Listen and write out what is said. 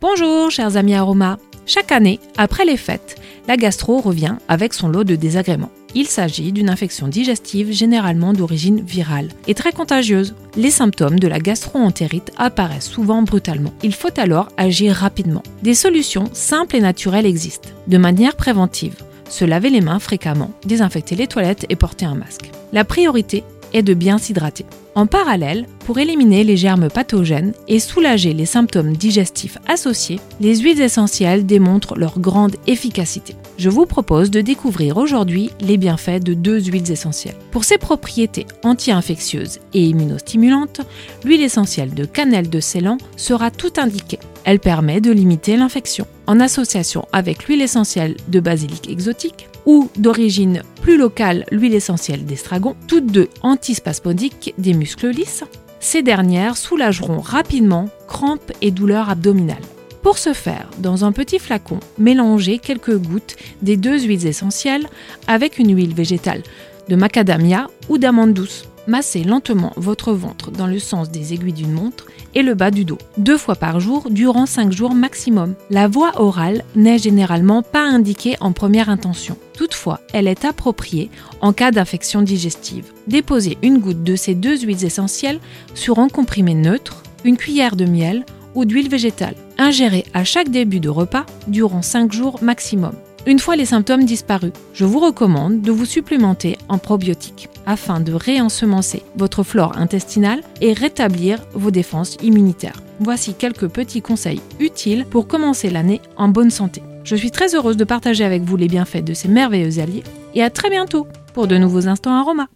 Bonjour chers amis aromas. Chaque année, après les fêtes, la gastro revient avec son lot de désagréments. Il s'agit d'une infection digestive généralement d'origine virale et très contagieuse. Les symptômes de la gastro-entérite apparaissent souvent brutalement. Il faut alors agir rapidement. Des solutions simples et naturelles existent. De manière préventive, se laver les mains fréquemment, désinfecter les toilettes et porter un masque. La priorité est de bien s'hydrater. En parallèle, pour éliminer les germes pathogènes et soulager les symptômes digestifs associés, les huiles essentielles démontrent leur grande efficacité. Je vous propose de découvrir aujourd'hui les bienfaits de deux huiles essentielles. Pour ses propriétés anti-infectieuses et immunostimulantes, l'huile essentielle de cannelle de Ceylan sera tout indiquée. Elle permet de limiter l'infection. En association avec l'huile essentielle de basilic exotique, ou d'origine plus locale l'huile essentielle d'estragon, toutes deux antispasmodiques des muscles lisses, ces dernières soulageront rapidement crampes et douleurs abdominales. Pour ce faire, dans un petit flacon, mélangez quelques gouttes des deux huiles essentielles avec une huile végétale de macadamia ou d'amande douce. Massez lentement votre ventre dans le sens des aiguilles d'une montre et le bas du dos, deux fois par jour durant 5 jours maximum. La voie orale n'est généralement pas indiquée en première intention. Toutefois, elle est appropriée en cas d'infection digestive. Déposez une goutte de ces deux huiles essentielles sur un comprimé neutre, une cuillère de miel ou d'huile végétale. Ingérez à chaque début de repas durant 5 jours maximum. Une fois les symptômes disparus, je vous recommande de vous supplémenter en probiotiques afin de réensemencer votre flore intestinale et rétablir vos défenses immunitaires. Voici quelques petits conseils utiles pour commencer l'année en bonne santé. Je suis très heureuse de partager avec vous les bienfaits de ces merveilleux alliés et à très bientôt pour de nouveaux instants aromas.